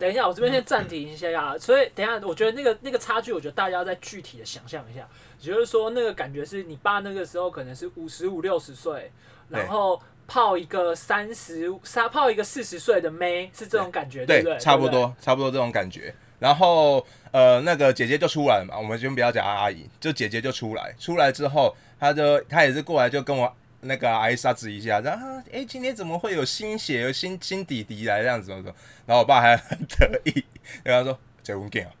等一下，我这边先暂停一下呀。所以等一下，我觉得那个那个差距，我觉得大家再具体的想象一下，也就是说，那个感觉是你爸那个时候可能是五十五六十岁，然后泡一个三十三泡一个四十岁的妹，是这种感觉，对不对？差不多，差不多这种感觉。然后呃，那个姐姐就出来了嘛，我们先不要讲阿姨，就姐姐就出来，出来之后，她就她也是过来就跟我。那个阿姨沙子一下，然后哎，今天怎么会有新血、有新新弟弟来这样子？然后我爸还很得意，然后说结婚见啊，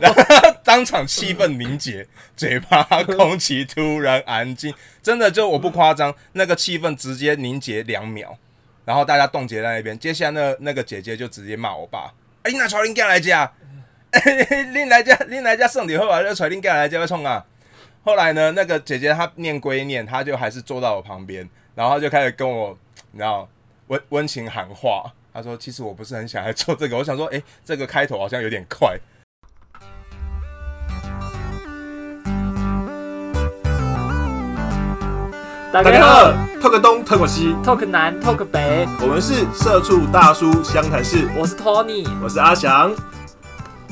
然后 当场气氛凝结，嘴巴空气突然安静，真的就我不夸张，那个气氛直接凝结两秒，然后大家冻结在那边。接下来那那个姐姐就直接骂我爸：“哎，你拿传令干来家，你来家，你来家送礼后啊，就传令干来家要冲啊！”后来呢，那个姐姐她念归念，她就还是坐到我旁边，然后就开始跟我，你知道温温情喊话。她说：“其实我不是很想来做这个，我想说，哎，这个开头好像有点快。”大家好，talk 东，talk 西，talk 南，talk 北，我们是社畜大叔湘潭市。我是 Tony，我是阿翔。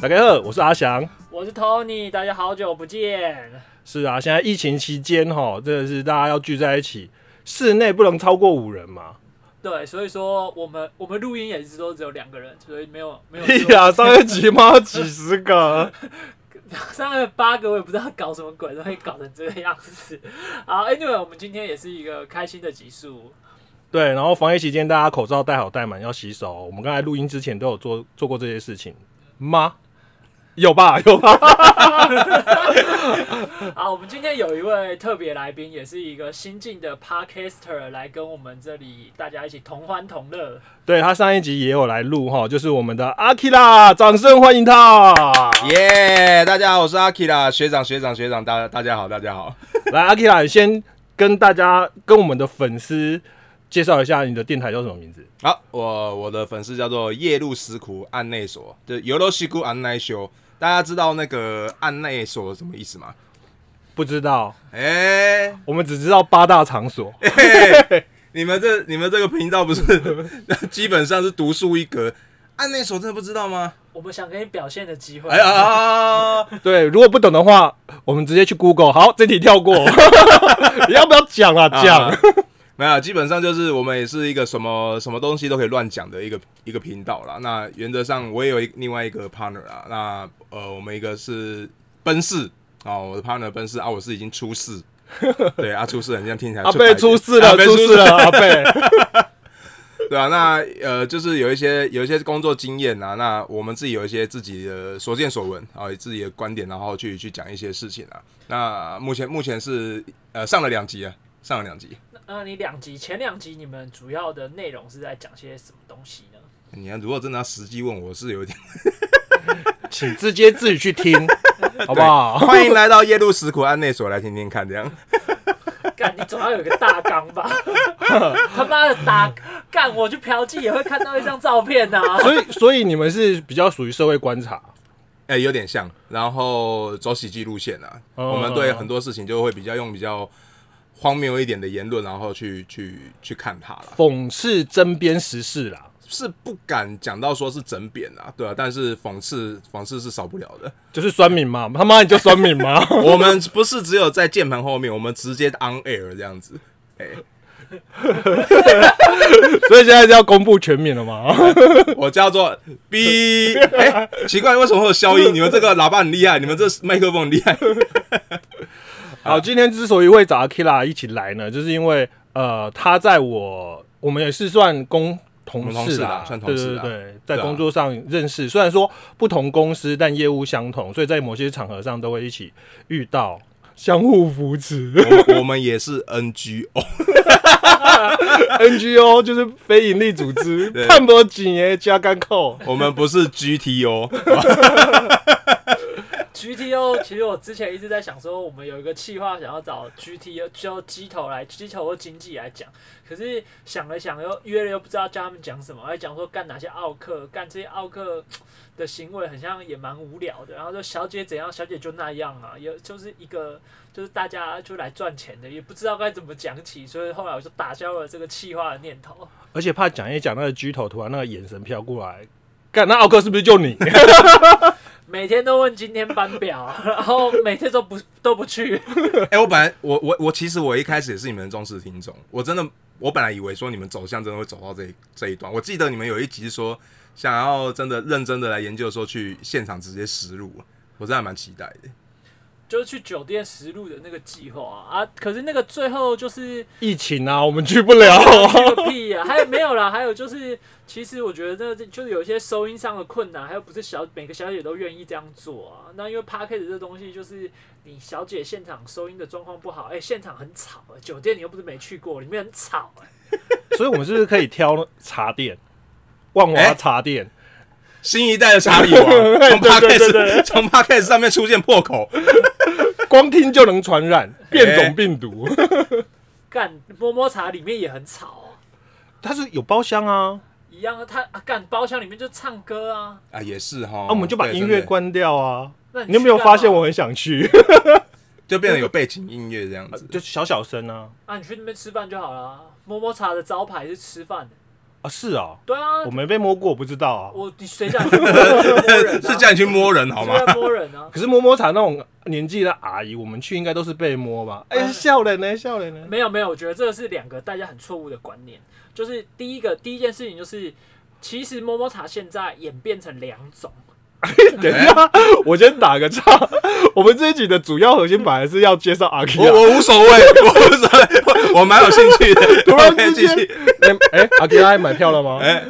大家好，我是阿翔，我是 Tony，大家好久不见。是啊，现在疫情期间哈，真的是大家要聚在一起，室内不能超过五人嘛。对，所以说我们我们录音也是都只有两个人，所以没有没有。哎呀，上一集嘛几十个，上个八个我也不知道搞什么鬼，都会搞成这个样子。好，Anyway，我们今天也是一个开心的集数。对，然后防疫期间大家口罩戴好戴满，要洗手。我们刚才录音之前都有做做过这些事情吗？有吧，有吧。好，我们今天有一位特别来宾，也是一个新晋的 Podcaster，来跟我们这里大家一起同欢同乐。对他上一集也有来录哈，就是我们的阿 k 啦，掌声欢迎他。耶，大家好，我是阿 k 啦学长，学长，学长，大大家好，大家好。来，阿 k 拉先跟大家跟我们的粉丝介绍一下你的电台叫什么名字？好，我我的粉丝叫做夜路石窟案内所，就游乐西谷案内修。大家知道那个案内所什么意思吗？不知道。哎，我们只知道八大场所。你们这你们这个频道不是 基本上是独树一格？按内所真的不知道吗？我们想给你表现的机会。哎呀，对，如果不懂的话，我们直接去 Google。好，这题跳过。你要不要讲啊？讲。没有，基本上就是我们也是一个什么什么东西都可以乱讲的一个一个频道啦。那原则上我也有一另外一个 partner 啊。那呃，我们一个是奔四啊，我的 partner 奔四啊，我是已经出事。对啊，出事，人家听起来阿贝出事了，出事了，阿贝。对啊，那呃，就是有一些有一些工作经验啊，那我们自己有一些自己的所见所闻啊，自己的观点，然后去去讲一些事情啊。那目前目前是呃上了两集啊，上了两集。那你两集前两集你们主要的内容是在讲些什么东西呢？你要如果真的要实际问我是有点，请直接自己去听，好不好？欢迎来到夜路石窟案内所来听听看，这样。干，你总要有个大纲吧？他妈的打干，我去嫖妓也会看到一张照片呐。所以，所以你们是比较属于社会观察，哎，有点像，然后走喜剧路线啊。我们对很多事情就会比较用比较。荒谬一点的言论，然后去去去看它了，讽刺针砭时事啦，是不敢讲到说是整扁啊，对啊，但是讽刺讽刺是少不了的，就是酸敏嘛，他妈你就酸敏吗？我们不是只有在键盘后面，我们直接 on air 这样子，哎，所以现在是要公布全名了吗？我叫做 B，哎，奇怪，为什么会有消音？你们这个喇叭很厉害，你们这麦克风很厉害。好，今天之所以会找阿 Kila 一起来呢，就是因为呃，他在我我们也是算公同事啦，算同事，对对对，在工作上认识，虽然说不同公司，但业务相同，所以在某些场合上都会一起遇到，相互扶持。我们也是 NGO，NGO 就是非盈利组织，看不紧耶加干扣。我们不是 GTO。其实我之前一直在想说，我们有一个计划，想要找 GTO 就机头来机头或经济来讲，可是想了想又约了又不知道叫他们讲什么，还讲说干哪些奥克，干这些奥克的行为，很像也蛮无聊的。然后说小姐怎样，小姐就那样啊，也就是一个就是大家就来赚钱的，也不知道该怎么讲起，所以后来我就打消了这个计划的念头。而且怕讲一讲那个 G 头，突然那个眼神飘过来。干那奥克是不是就你？每天都问今天班表，然后每天都不都不去。哎、我本来我我我其实我一开始也是你们的忠实听众，我真的我本来以为说你们走向真的会走到这这一段。我记得你们有一集说想要真的认真的来研究，说去现场直接实录，我真的蛮期待的。就是去酒店实录的那个计划啊啊，可是那个最后就是疫情啊，我们去不了。去个屁呀、还有没有啦？还有就是，其实我觉得这就是有一些收音上的困难，还有不是小每个小姐都愿意这样做啊。那因为 p a r k e t 这东西，就是你小姐现场收音的状况不好，哎、现场很吵、哎酒店你又不是没去过，里面很吵、哎所以我们是不是可以挑茶店？万华哎茶店，新一代的查理王 从 p o d 对对对 c 从 p o d c a s 上面出现破口，光听就能传染变种病毒。干摸摸茶里面也很吵、啊，它是有包厢啊，一样啊。他啊干包厢里面就唱歌啊，啊，也是哈，啊，我们就把音乐，关掉啊。那你有没有发现我很想去？就变得有背景音乐这样子。就小小声啊。啊？你去那边吃饭就好了。摸摸茶的招牌是吃饭的，啊，是啊，对啊我，没被摸过，我不知道啊。我你谁叫你去 摸人、啊？是叫你去摸人好吗是？在摸人啊？可是摸摸茶那种年纪的阿姨，我们去应该都是被摸吧？哎、嗯笑人呢，笑人呢。没有没有，我觉得这个是两个大家很错误的观念。就是第一个第一件事情就是，其实摸摸茶现在演变成两种，等一下，我先打个岔。我们这一集的主要核心本来是要介绍阿 K 我我无所谓，我无所谓，我我蛮有兴趣的。突然 OK，之间继续，哎、哎，阿 K 买票了吗？哎，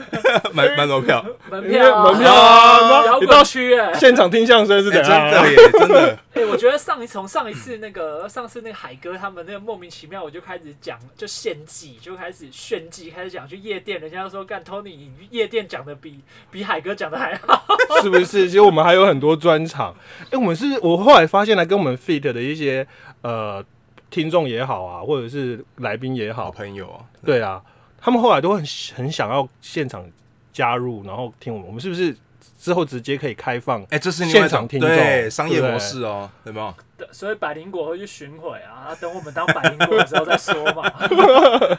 买买什么票？门票啊门票啊摇你到滚区哎、现场听相声是哎，怎样、真的耶，真的。哎、我觉得上一从上一次那个上次那个海哥他们那个莫名其妙，我就开始讲就献祭，就开始炫技，开始讲去夜店，人家就说干 Tony 你夜店讲的比比海哥讲的还好。是不是？其实我们还有很多专场。哎、我们是我后来发现，来跟我们 fit 的一些呃听众也好啊，或者是来宾也好好，朋友啊，对啊，他们后来都很很想要现场加入，然后听我们。我们是不是之后直接可以开放？哎，这是现场听众对商业模式哦，有没有？所以百灵果会去巡回啊，啊等我们当百灵果的时候再说嘛。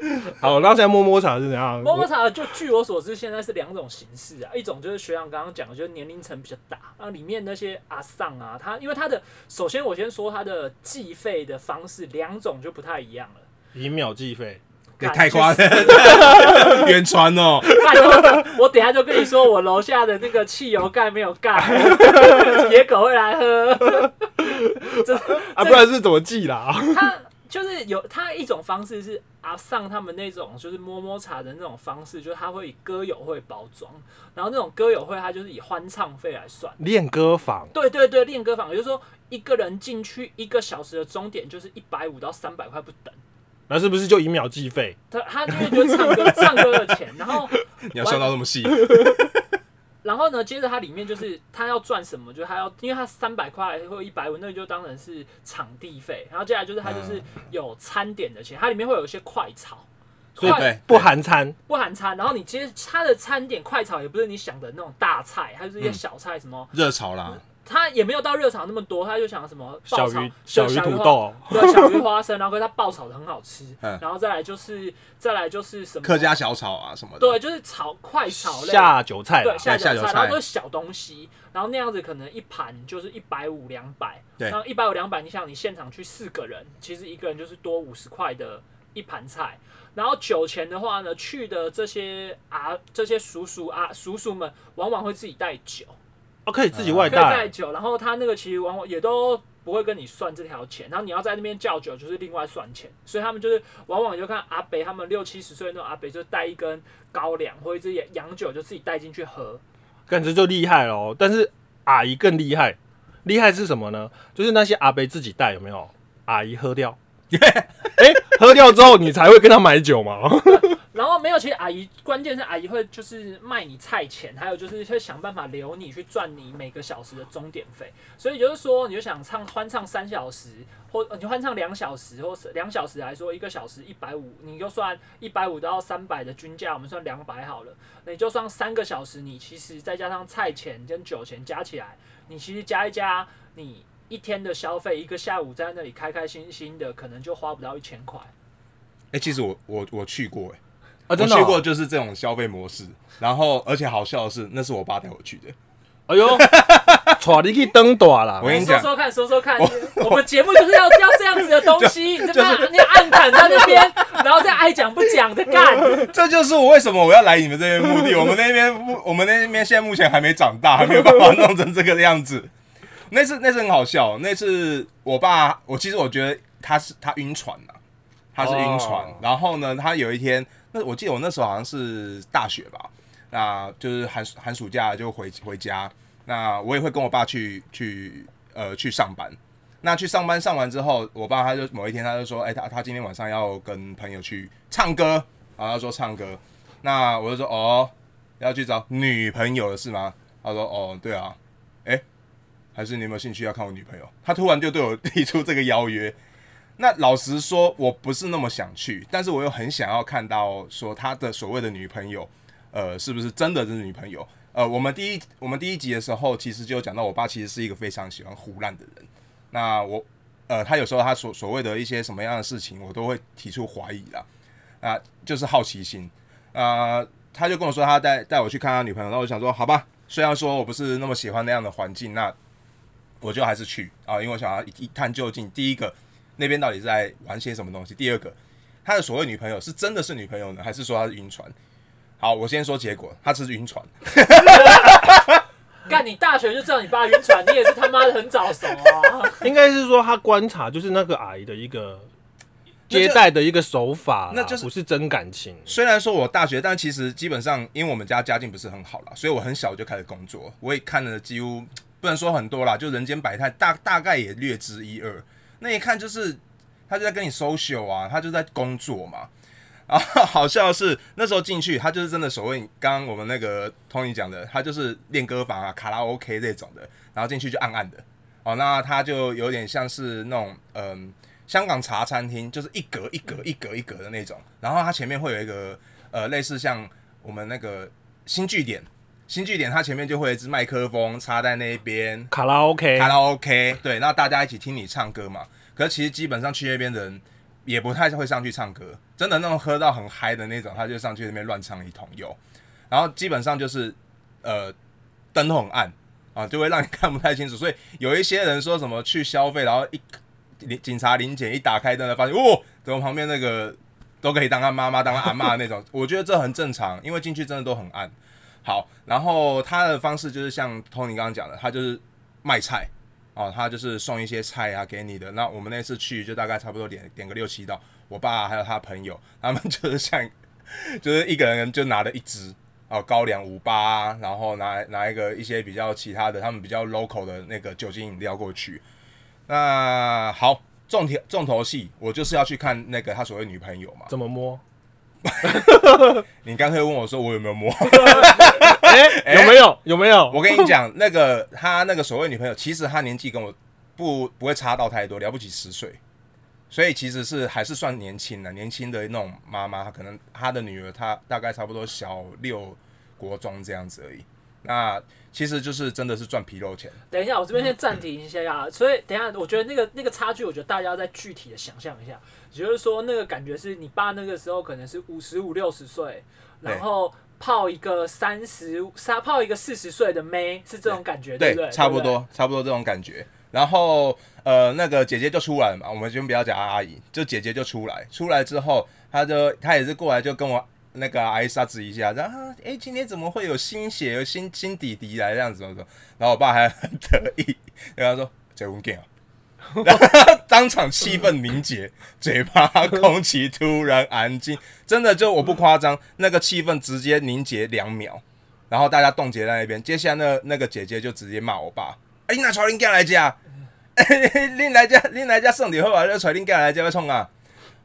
好，然后现在摸摸茶是怎样？摸摸茶就据我所知，现在是两种形式啊，一种就是学长刚刚讲的，就是年龄层比较大，然后里面那些阿丧啊，他因为他的首先我先说他的计费的方式两种就不太一样了。以秒计费，也干太夸张，远传哦，我我等下就跟你说，我楼下的那个汽油盖没有盖，野狗会来喝。这啊，不然是怎么记啦？他就是有他一种方式是阿上他们那种就是摸摸茶的那种方式，就是他会以歌友会包装，然后那种歌友会他就是以欢唱费来算。练歌房，对对对，练歌房，也就是说一个人进去一个小时的终点就是一百五到三百块不等。那是不是就以秒计费？他他因为就是唱歌唱歌的钱，然后 你要笑到那么细，然后呢，接着它里面就是它要赚什么，就是它要，因为它三百块或一百五，那个就当然是场地费。然后接下来就是它就是有餐点的钱，它里面会有一些快炒，所以快对不含餐，不含餐。然后你接它的餐点快炒也不是你想的那种大菜，它就是一些嗯小菜，什么热炒啦，它也没有到热炒那么多，他就想什么爆炒小鱼土豆，对，小鱼花生，然后可是它爆炒的很好吃，嗯。然后再来就是再来就是什么客家小炒啊什么的。对，就是炒快炒类。下酒菜啦。对，下酒菜，下酒菜。然后都是小东西，然后那样子可能一盘就是一百五两百，对。然后一百五两百，你想你现场去四个人，其实一个人就是多五十块的一盘菜。然后酒钱的话呢，去的这些啊这些叔叔啊叔叔们往往会自己带酒，哦，可以自己外可以带带，酒，然后他那个其实往往也都不会跟你算这条钱，然后你要在那边叫酒就是另外算钱，所以他们就是往往就看阿北他们六七十岁那种阿北就带一根高粱或者一支洋洋酒就自己带进去喝，感觉就厉害喽。但是阿姨更厉害，厉害是什么呢？就是那些阿北自己带有没有？阿姨喝掉，哎、喝掉之后你才会跟他买酒嘛。然后没有，其实阿姨关键是阿姨会就是卖你菜钱，还有就是会想办法留你去赚你每个小时的钟点费。所以就是说，你就想唱欢唱三小时，或呃你欢唱两小时，或是两小时来说，一个小时一百五，你就算一百五到三百的均价，我们算两百好了。那你就算三个小时，你其实再加上菜钱跟酒钱加起来，你其实加一加，你一天的消费，一个下午在那里开开心心的，可能就花不到一千块。哎，其实我我我去过，哎，啊，真的、哦。我去过，就是这种消费模式。然后，而且好笑的是，那是我爸带我去的。哎呦，带你去登短啦我！跟你讲说说看，说说看，我们节目就是要要这样子的东西，你这边你暗砍在那边，然后再爱讲不讲的干，这就是我为什么我要来你们这边的目的。我们那边目，我们那边现在目前还没长大，还没有办法弄成这个样子。那次那次很好笑，那次我爸，我其实我觉得他是他晕船呐、他是晕船。哦然后呢，他有一天，那我记得我那时候好像是大学吧，那就是寒暑寒暑假就回回家，那我也会跟我爸去去呃去上班。那去上班上完之后，我爸他就某一天他就说，哎、他他今天晚上要跟朋友去唱歌，然后他说唱歌，那我就说哦，要去找女朋友了是吗？他说哦，对啊，哎、还是你有没有兴趣要看我女朋友？他突然就对我提出这个邀约。那老实说，我不是那么想去，但是我又很想要看到说他的所谓的女朋友，呃，是不是真的是女朋友？呃，我们第一我们第一集的时候，其实就讲到，我爸其实是一个非常喜欢胡乱的人。那我呃，他有时候他所所谓的一些什么样的事情，我都会提出怀疑啦。啊、就是好奇心。啊，他就跟我说他带带我去看他女朋友，那我想说好吧，虽然说我不是那么喜欢那样的环境，那我就还是去啊，因为我想要一一探究竟。第一个，那边到底是在玩些什么东西？第二个，他的所谓女朋友是真的是女朋友呢，还是说他是晕船？好，我先说结果，他是晕船。干你大学就知道你爸晕船，你也是他妈的很早熟啊！应该是说他观察就是那个阿姨的一个接待的一个手法啦，那就是不是真感情。虽然说我大学，但其实基本上因为我们家家境不是很好啦，所以我很小就开始工作，我也看了几乎不能说很多啦，就人间百态，大大概也略知一二。那一看就是他就在跟你 social 啊，他就在工作嘛。然 后好笑的是那时候进去，他就是真的所谓刚刚我们那个 Tony 讲的，他就是练歌房啊、卡拉 OK 这种的，然后进去就暗暗的。哦，那他就有点像是那种嗯、香港茶餐厅，就是一格一格一格一格的那种，然后它前面会有一个呃类似像我们那个新据点，新据点它前面就会有一支麦克风插在那边，卡拉 OK，卡拉 OK，对，那大家一起听你唱歌嘛。可是其实基本上去那边的人也不太会上去唱歌，真的那种喝到很嗨的那种，他就上去那边乱唱一通有。然后基本上就是呃灯都很暗啊，就会让你看不太清楚。所以有一些人说什么去消费，然后一警警察临检一打开灯，发现哦，怎么旁边那个都可以当他妈妈、当他阿妈那种，我觉得这很正常，因为进去真的都很暗。好，然后他的方式就是像 Tony 刚刚讲的，他就是卖菜哦，他就是送一些菜啊给你的。那我们那次去就大概差不多点点个六七道，我爸还有他朋友，他们就是像就是一个人就拿了一支哦高粱五八，然后拿拿一个一些比较其他的，他们比较 local 的那个酒精饮料过去。那好，重头重头戏，我就是要去看那个他所谓女朋友嘛。怎么摸？你刚才问我说我有没有摸？哎、有没有？有没有？我跟你讲，那个他那个所谓女朋友，其实他年纪跟我不不会差到太多，了不起十岁，所以其实是还是算年轻的，年轻的那种妈妈，可能她的女儿她大概差不多小六国中这样子而已。那其实就是真的是赚皮肉钱，等一下，我这边先暂停一下啊。所以等一下，我觉得那个那个差距，我觉得大家要再具体的想象一下，也就是说，那个感觉是你爸那个时候可能是五十五六十岁，然后泡一个三十三泡一个四十岁的妹，是这种感觉，对不对？差不。多差不多这种感觉。然后呃，那个姐姐就出来了嘛，我们先不要讲阿姨，就姐姐就出来，出来之后，她就她也是过来就跟我那个阿姨沙子一下，然后哎、诶今天怎么会有新血有新新弟弟来这样子怎么怎么，然后我爸还很得意，然后说结婚 gay 啊。然 后当场气氛凝结，嘴巴空气突然安静，真的就我不夸张，那个气氛直接凝结两秒，然后大家冻结在那边。接下来那那个姐姐就直接骂我爸：“哎、你拿传令干来家，恁来家恁来家送礼后啊，就传令干来家要冲啊！”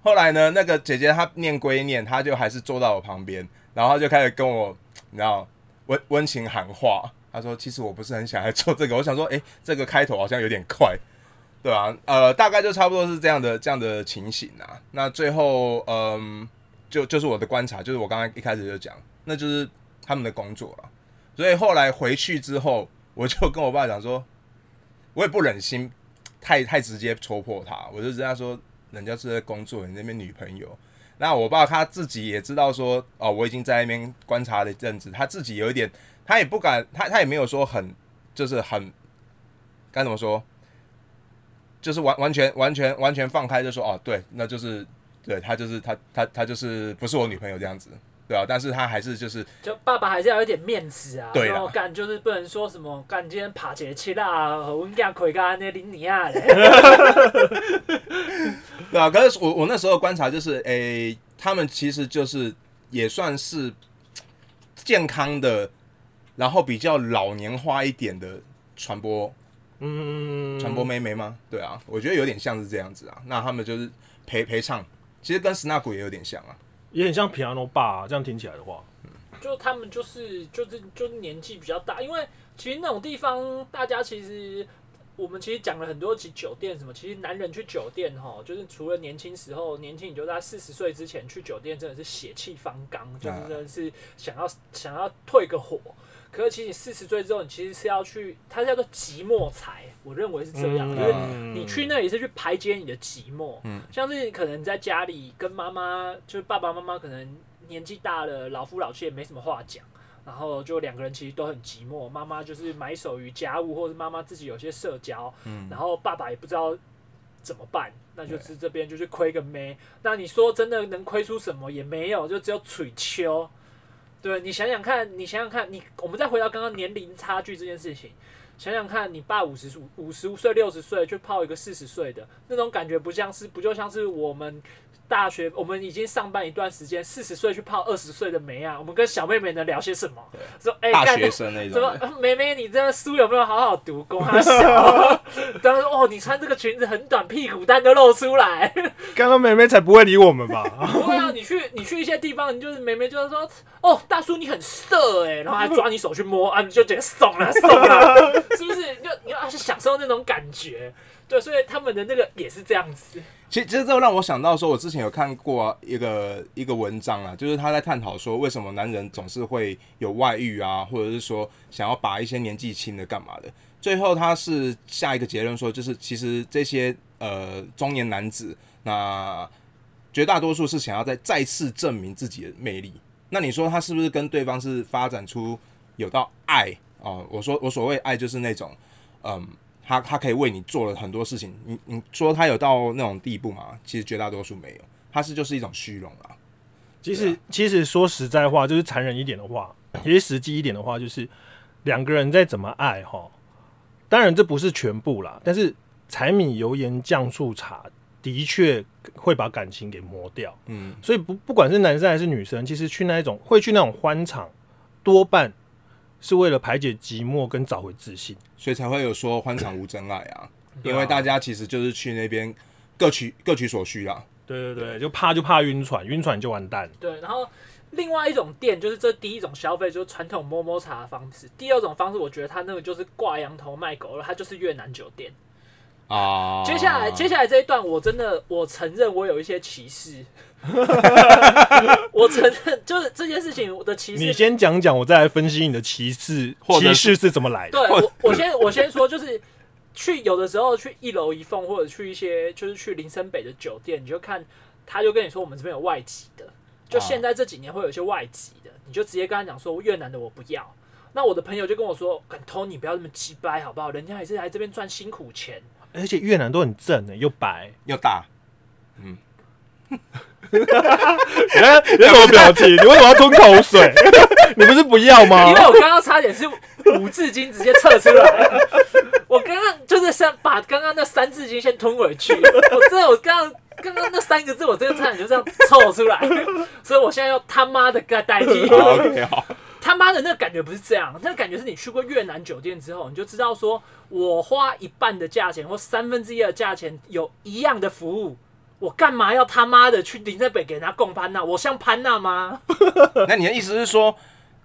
后来呢，那个姐姐她念归念，她就还是坐到我旁边，然后她就开始跟我，你知道温温情喊话。她说：“其实我不是很想来做这个，我想说，哎、这个开头好像有点快。”对啊，呃，大概就差不多是这样的这样的情形啊。那最后，嗯，就就是我的观察，就是我刚刚一开始就讲，那就是他们的工作了。所以后来回去之后，我就跟我爸讲说，我也不忍心太太直接戳破他，我就跟他说，人家是在工作，你那边女朋友，那我爸他自己也知道说，哦，我已经在那边观察了一阵子，他自己有一点，他也不敢，他他也没有说很，就是很该怎么说，就是完完全完全完全放开，就说哦，对，那就是对他就是他他他就是不是我女朋友这样子，对啊，但是他还是就是就爸爸还是要有点面子啊，对啦然后干就是不能说什么干今天爬起来七啦，我们家亏干那林尼亚嘞，对啊，可是我我那时候观察就是，诶、他们其实就是也算是健康的，然后比较老年化一点的传播嗯，传播妹妹吗？对啊，我觉得有点像是这样子啊。那他们就是陪陪唱，其实跟斯纳古也有点像啊。也很像 Piano Bar，、这样听起来的话，就他们就是就是就是年纪比较大，因为其实那种地方大家其实。我们其实讲了很多集酒店什么，其实男人去酒店哈，就是除了年轻时候，年轻你就在四十岁之前去酒店，真的是血气方刚，就是真的是想要想要退个火。可是其实你四十岁之后，你其实是要去，它叫做寂寞财，我认为是这样，嗯。因为你去那里是去排解你的寂寞，嗯。像是可能在家里跟妈妈，就是爸爸妈妈可能年纪大了，老夫老妻也没什么话讲，然后就两个人其实都很寂寞，妈妈就是埋首于家务，或者是妈妈自己有些社交，嗯。然后爸爸也不知道怎么办，那就是这边就是亏个妹。那你说真的能亏出什么？也没有，就只有嘴秋。对你想想看，你想想看，你我们再回到刚刚年龄差距这件事情，想想看你爸五十五五十岁六十岁去泡一个四十岁的那种感觉，不像是不就像是我们大学我们已经上班一段时间，四十岁去泡二十岁的梅啊，我们跟小妹妹能聊些什么？说哎，干大学生那什种的，么呃妹妹，你这个书有没有好好读？公他小，当时哦，你穿这个裙子很短，屁股蛋都露出来。刚刚妹妹才不会理我们吧？对啊，你去你去一些地方，你就是妹妹就是说，哦，大叔你很色哎，然后还抓你手去摸啊，你就觉得怂了怂了，是不是？你就你要去享受那种感觉。对，所以他们的那个也是这样子。其实其实这让我想到说，我之前有看过一个一个文章啊，就是他在探讨说，为什么男人总是会有外遇啊，或者是说想要把一些年纪轻的干嘛的。最后他是下一个结论说，就是其实这些呃中年男子，那绝大多数是想要再再次证明自己的魅力。那你说他是不是跟对方是发展出有到爱啊？我说我所谓爱就是那种嗯。他他可以为你做了很多事情，你你说他有到那种地步吗？其实绝大多数没有，他是就是一种虚荣啊。其实，其实说实在话，就是残忍一点的话，其实实际一点的话，就是两个人再怎么爱哈，当然这不是全部啦，但是柴米油盐酱醋茶的确会把感情给磨掉。嗯，所以不不管是男生还是女生，其实去那一种会去那种欢场，多半是为了排解寂寞跟找回自信。所以才会有说欢场无真爱啊，因为大家其实就是去那边各取各取所需啦。对对对，就怕就怕晕船，晕船就完蛋。对，然后另外一种店就是这第一种消费，就是传统摸摸茶的方式。第二种方式，我觉得他那个就是挂羊头卖狗肉，他就是越南酒店。啊，接下来，接下来这一段，我真的我承认我有一些歧视。我承认，就是这件事情我的歧视。你先讲讲，我再来分析你的歧视或歧视是怎么来的。对我，我先我先说，就是去有的时候去一楼一凤，或者去一些就是去林森北的酒店，你就看他就跟你说我们这边有外籍的，就啊现在这几年会有一些外籍的，你就直接跟他讲说越南的我不要。那我的朋友就跟我说：“敢偷你不要这么鸡掰好不好？人家还是来这边赚辛苦钱。而且越南都很正的，又白。又大，你看你什么表情？你为什么要吞口水？你不是不要吗因？为我刚刚差点是五字经直接撤出来，我刚刚就是想把刚刚那三字经先吞回去，我真的我刚刚刚刚那三个字我真的差点就这样凑出来，所以我现在要他妈的给它代替。好 OK 好，他妈的那个感觉不是这样，那个感觉是你去过越南酒店之后，你就知道说我花一半的价钱或三分之一的价钱有一样的服务。我干嘛要他妈的去林森北给人家供潘娜？我像潘娜吗？那你的意思是说，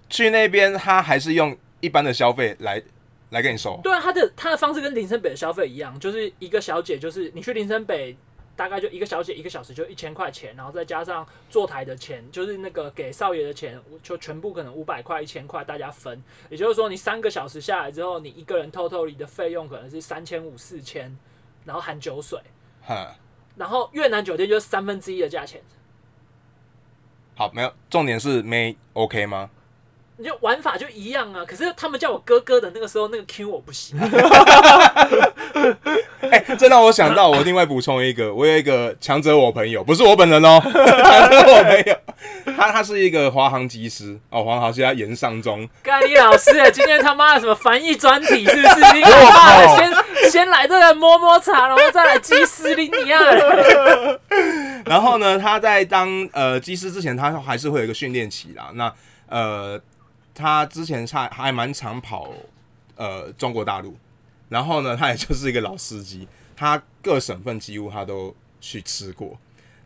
去那边他还是用一般的消费来来跟你收？对啊，他的他的方式跟林森北的消费一样，就是一个小姐，就是你去林森北，大概就一个小姐一个小时就一千块钱，然后再加上坐台的钱，就是那个给少爷的钱，就全部可能五百块、一千块大家分。也就是说，你三个小时下来之后，你一个人偷偷里的费用可能是三千五、四千，然后含酒水。哼，然后越南酒店就是三分之一的价钱，好，没有，重点是没 OK 吗？你就玩法就一样啊。可是他们叫我哥哥的那个时候，那个 Q 我不行。哎、这让我想到，我另外补充一个，我有一个强者我朋友，不是我本人哦，强者我朋友，他他是一个华航机师哦，华航现在延上中，咖喱老师哎，今天他妈的什么翻译专题是不是？你他妈的先先来这个摸摸茶，然后再来基斯林尼亚。然后呢，他在当呃机师之前，他还是会有一个训练期啦。那呃，他之前还还蛮常跑呃中国大陆，然后呢，他也就是一个老司机，他各省份几乎他都去吃过。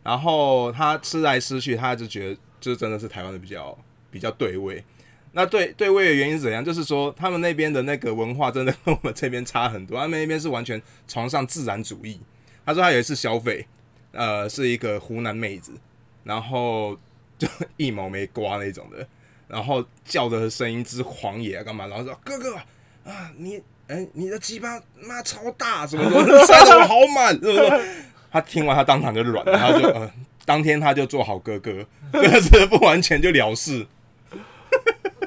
然后他吃来吃去，他就觉得就真的是台湾的比较比较对味。那对对位的原因是怎样？就是说他们那边的那个文化真的 跟我们这边差很多，他们那边是完全崇尚自然主义。他说他有一次消费，呃，是一个湖南妹子，然后就 一毛没刮那种的，然后叫的声音之狂野啊，干嘛？然后说哥哥啊，你哎、你的鸡巴妈超大，什么什么，塞的我好满，是不是？他听完他当场就软了，他就呃，当天他就做好哥哥，但是不完全就了事。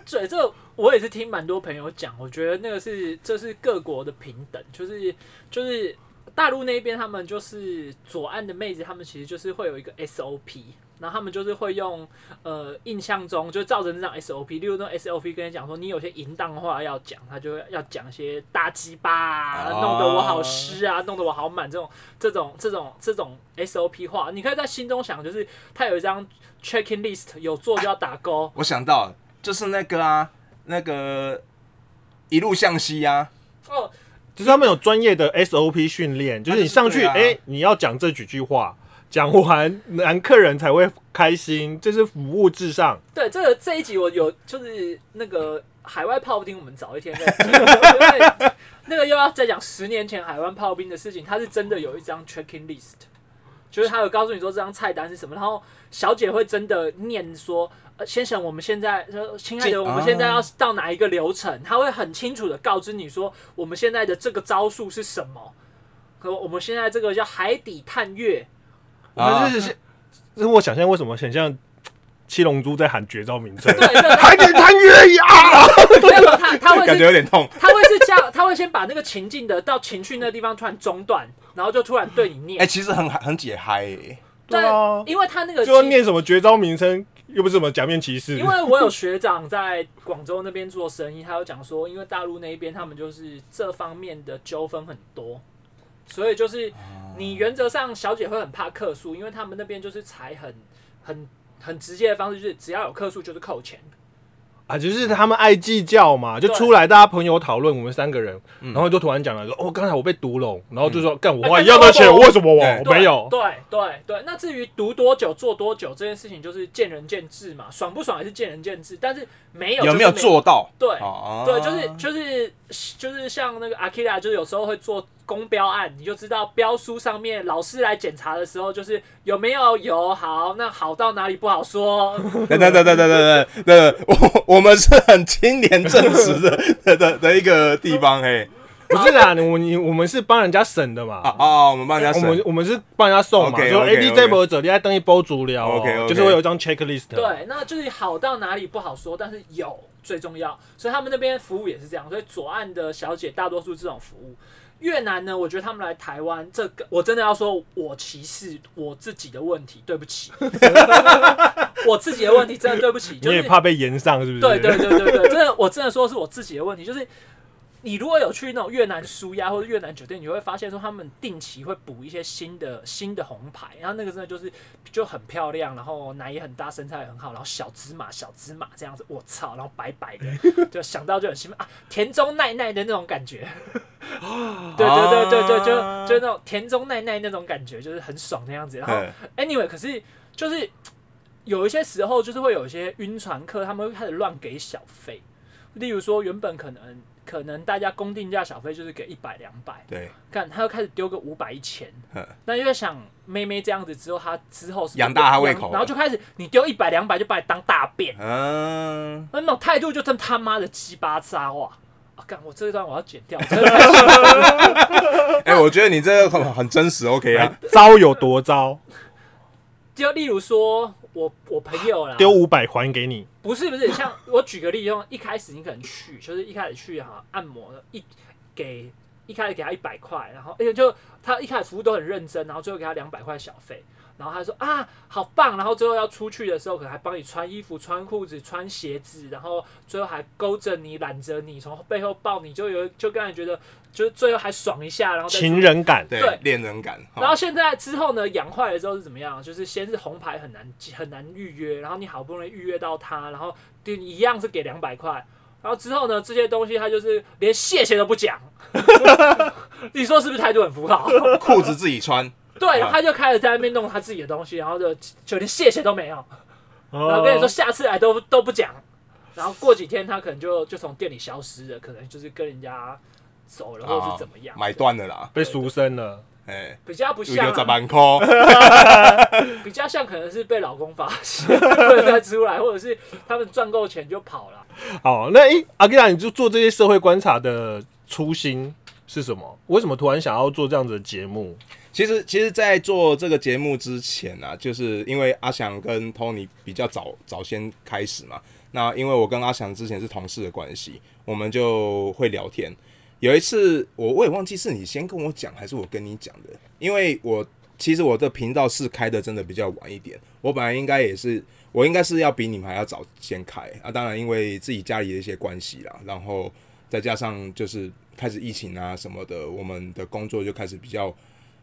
对，这个我也是听蛮多朋友讲，我觉得那个是这是各国的平等，就是就是大陆那边他们就是左岸的妹子，他们其实就是会有一个 SOP。然后他们就是会用，呃，印象中就照着那张 SOP，例如那种 SOP 跟你讲说，你有些淫荡话要讲，他就会要讲一些大鸡巴啊，哦弄得我好湿啊，弄得我好满这种这种这种这种 SOP 话，你可以在心中想，就是他有一张 checking list，有做就要打勾，我想到了就是那个啊，那个一路向西啊，哦，就是他们有专业的 SOP 训练，就是你上去，哎、啊你要讲这几句话，讲完男客人才会开心，这是服务至上。对，这个这一集我有就是那个海外炮兵，我们早一天在讲，因为那个又要再讲十年前海湾炮兵的事情，他是真的有一张 checking list，就是他有告诉你说这张菜单是什么，然后小姐会真的念说。呃，先生，我们现在，呃亲爱的，我们现在要到哪一个流程？他会很清楚的告知你说，我们现在的这个招数是什么。可我们现在这个叫海底探月，我们是是，这是我想象为什么很像七龙珠在喊绝招名称，对，对海底探月呀！没有他他会感觉有点痛。他会是这样，他会先把那个情境的到情绪那个地方突然中断，然后就突然对你念。哎、其实很很解嗨、欸，对啊，因为他那个就要念什么绝招名称，又不是什么假面骑士。因为我有学长在广州那边做生意，他有讲说，因为大陆那边他们就是这方面的纠纷很多，所以就是你原则上小姐会很怕客诉，因为他们那边就是采很很很直接的方式，就是只要有客诉就是扣钱。啊，就是他们爱计较嘛，就出来大家朋友讨论，我们三个人，嗯然后就突然讲了说，哦，刚才我被毒拢，然后就说，干我哎花一样的钱，干为什么我没有？对对对，那至于读多久做多久这件事情，就是见仁见智嘛，爽不爽也是见仁见智，但是没有有没有做到？对，哦对，就是就是就是像那个阿 k a 就是有时候会做公标案，你就知道标书上面老师来检查的时候，就是有没有有好，那好到哪里不好说。等等等等等等等，我我们是很青年正直的的的, 一个地方嘿。不是啦，我你我们是帮人家省的嘛。啊，我们帮人家，我们我们是帮人家送嘛。就 A D Z 博者，你爱登一波足疗，OK，就是我有一张 checklist。对，那就是好到哪里不好说，但是有最重要，所以他们那边服务也是这样，所以左岸的小姐大多数这种服务。越南呢，我觉得他们来台湾，这个我真的要说，我歧视我自己的问题，对不起，我自己的问题，真的对不起，你就是也怕被延上是不是？对对对对对，真的，我真的说是我自己的问题，就是你如果有去那种越南舒压或者越南酒店，你会发现说他们定期会补一些新的新的红牌，然后那个真的就是就很漂亮，然后奶也很大，身材也很好，然后小芝麻小芝麻这样子，我操，然后白白的，就想到就很兴奋啊，田中奈奈的那种感觉。对对对对对，就就那种田中奈奈那种感觉，就是很爽的样子。然后嗯 anyway，可是就是有一些时候，就是会有一些晕船客，他们会开始乱给小费。例如说，原本可能可能大家公定价小费就是给一百两百，对，看他又开始丢个五百一千嗯，那又在想妹妹这样子之后，她之后是养大她胃口然后就开始你丢一百两百就把你当大便，嗯，那那种态度就真他妈的鸡巴渣哇！啊，干我这一段我要剪掉，哎，我觉得你这个很很真实，OK 啊，糟有多糟？就例如说，我我朋友啦，丢五百还给你，不是不是，像我举个例，用一开始你可能去，就是一开始去哈按摩一给一开始给他一百块，然后而且就他一开始服务都很认真，然后最后给他两百块小费，然后他说啊好棒，然后最后要出去的时候，可能还帮你穿衣服、穿裤子、穿鞋子，然后最后还勾着你、揽着你，从背后抱你，就有就让你觉得就是最后还爽一下，然后情人感。对对恋人感。然后现在之后呢，养坏了之后是怎么样？就是先是红牌很难很难预约，然后你好不容易预约到他，然后对你一样是给两百块，然后之后呢，这些东西他就是连谢谢都不讲，你说是不是态度很不好？裤子自己穿，对，然后他就开始在那边弄他自己的东西，然后就就连谢谢都没有，然后跟你说哦下次来都都不讲，然后过几天他可能就就从店里消失了，可能就是跟人家走了，或者是怎么样，啊买断了啦。被赎身了，哎，比较不有像、啊，十万块，比较像可能是被老公发现，不能再出来，或者是他们赚够钱就跑了。好，那诶，阿吉拉，你就做这些社会观察的初心是什么？为什么突然想要做这样子的节目？其实，其实，在做这个节目之前啊，就是因为阿翔跟 Tony 比较早早先开始嘛。那因为我跟阿翔之前是同事的关系，我们就会聊天。有一次，我我也忘记是你先跟我讲，还是我跟你讲的。因为我其实我的频道是开的真的比较晚一点，我本来应该也是，我应该是要比你们还要早先开啊。当然，因为自己家里的一些关系啦，然后再加上就是开始疫情啊什么的，我们的工作就开始比较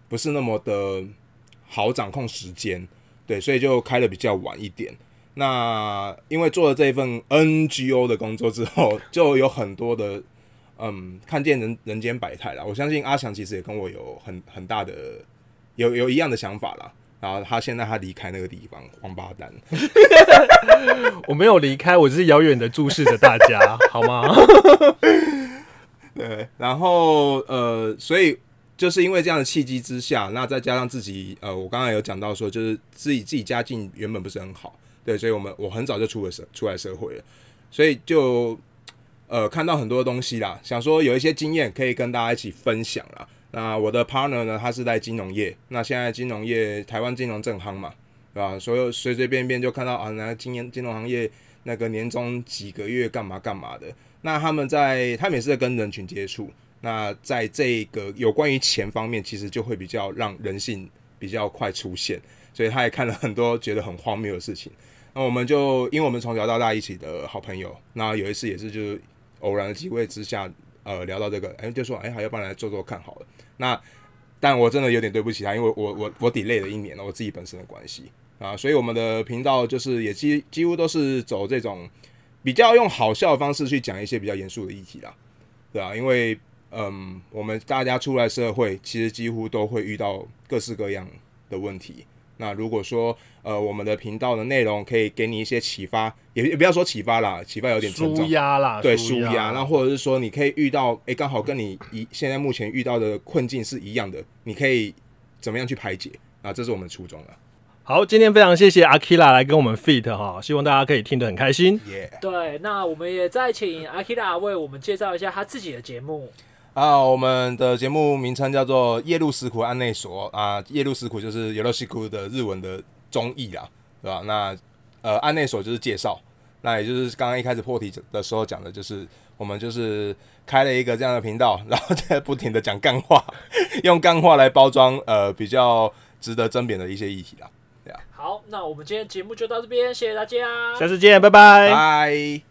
不是那么的好掌控时间，对，所以就开的比较晚一点。那因为做了这一份 NGO 的工作之后，就有很多的嗯，看见人人间百态啦。我相信阿翔其实也跟我有很很大的有有一样的想法啦。然后他现在他离开那个地方，王八蛋。我没有离开，我只是遥远的注视着大家，好吗？对，然后呃，所以就是因为这样的契机之下，那再加上自己呃，我刚才有讲到说，就是自己自己家境原本不是很好，对，所以我们我很早就出了社出来社会了，所以就呃看到很多东西啦，想说有一些经验可以跟大家一起分享啦。那我的 partner 呢，他是在金融业，那现在金融业台湾金融正夯嘛，对吧？所有随随便便就看到啊，那金金融行业那个年终几个月干嘛干嘛的。那他们在，他们也是在跟人群接触。那在这个有关于钱方面，其实就会比较让人性比较快出现，所以他也看了很多觉得很荒谬的事情。那我们就因为我们从小到大一起的好朋友，那有一次也是就是偶然的机会之下，呃，聊到这个，哎、就说哎，好，要不然来做做看好了。那但我真的有点对不起他，因为我我我 delay 了一年了，我自己本身的关系啊，所以我们的频道就是也几几乎都是走这种比较用好笑的方式去讲一些比较严肃的议题啦，对啊，因为嗯，我们大家出来社会，其实几乎都会遇到各式各样的问题。那如果说呃，我们的频道的内容可以给你一些启发，也也不要说启发啦，启发有点沉舒重，压啦，对，舒舒压，那或者是说你可以遇到，哎，刚好跟你一现在目前遇到的困境是一样的，你可以怎么样去排解啊？这是我们初衷了，好，今天非常谢谢阿 Kira 来跟我们 fit 哈，希望大家可以听得很开心。耶、对，那我们也再请阿 Kira 为我们介绍一下他自己的节目。啊，我们的节目名称叫做《夜路石苦案内所》啊，夜路石苦就是有乐西苦的日文的中译啦，对吧？那呃，案内所就是介绍，那也就是刚刚一开始破题的时候讲的，就是我们就是开了一个这样的频道，然后在不停的讲干话，用干话来包装呃比较值得争辩的一些议题啦。好，那我们今天节目就到这边，谢谢大家，下次见，拜拜。拜。